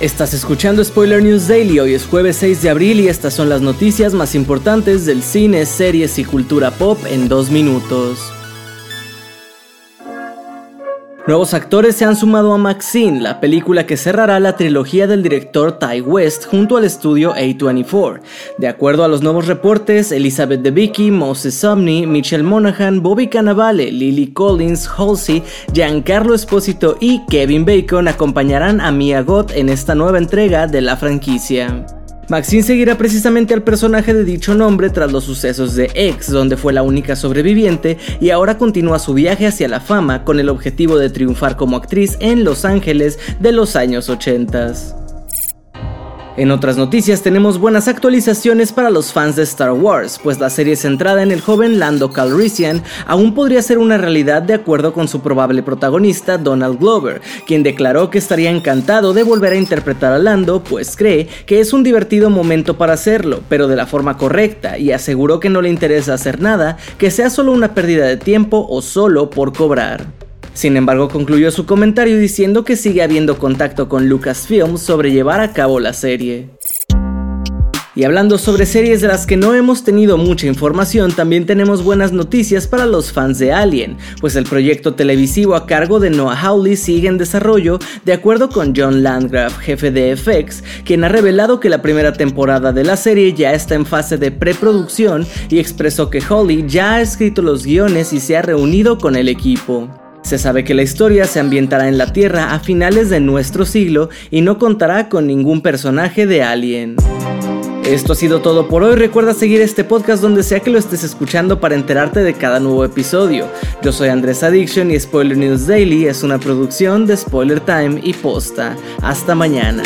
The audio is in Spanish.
Estás escuchando Spoiler News Daily, hoy es jueves 6 de abril y estas son las noticias más importantes del cine, series y cultura pop en dos minutos. Nuevos actores se han sumado a Maxine, la película que cerrará la trilogía del director Ty West junto al estudio A24. De acuerdo a los nuevos reportes, Elizabeth Debicki, Moses Sumney, Michelle Monaghan, Bobby Cannavale, Lily Collins, Halsey, Giancarlo Esposito y Kevin Bacon acompañarán a Mia Goth en esta nueva entrega de la franquicia. Maxine seguirá precisamente al personaje de dicho nombre tras los sucesos de X, donde fue la única sobreviviente y ahora continúa su viaje hacia la fama con el objetivo de triunfar como actriz en Los Ángeles de los años 80. En otras noticias tenemos buenas actualizaciones para los fans de Star Wars, pues la serie centrada en el joven Lando Calrissian aún podría ser una realidad de acuerdo con su probable protagonista Donald Glover, quien declaró que estaría encantado de volver a interpretar a Lando, pues cree que es un divertido momento para hacerlo, pero de la forma correcta, y aseguró que no le interesa hacer nada que sea solo una pérdida de tiempo o solo por cobrar. Sin embargo, concluyó su comentario diciendo que sigue habiendo contacto con Lucasfilm sobre llevar a cabo la serie. Y hablando sobre series de las que no hemos tenido mucha información, también tenemos buenas noticias para los fans de Alien, pues el proyecto televisivo a cargo de Noah Hawley sigue en desarrollo, de acuerdo con John Landgraf, jefe de FX, quien ha revelado que la primera temporada de la serie ya está en fase de preproducción y expresó que Hawley ya ha escrito los guiones y se ha reunido con el equipo. Se sabe que la historia se ambientará en la Tierra a finales de nuestro siglo y no contará con ningún personaje de Alien. Esto ha sido todo por hoy. Recuerda seguir este podcast donde sea que lo estés escuchando para enterarte de cada nuevo episodio. Yo soy Andrés Addiction y Spoiler News Daily es una producción de Spoiler Time y Posta. Hasta mañana.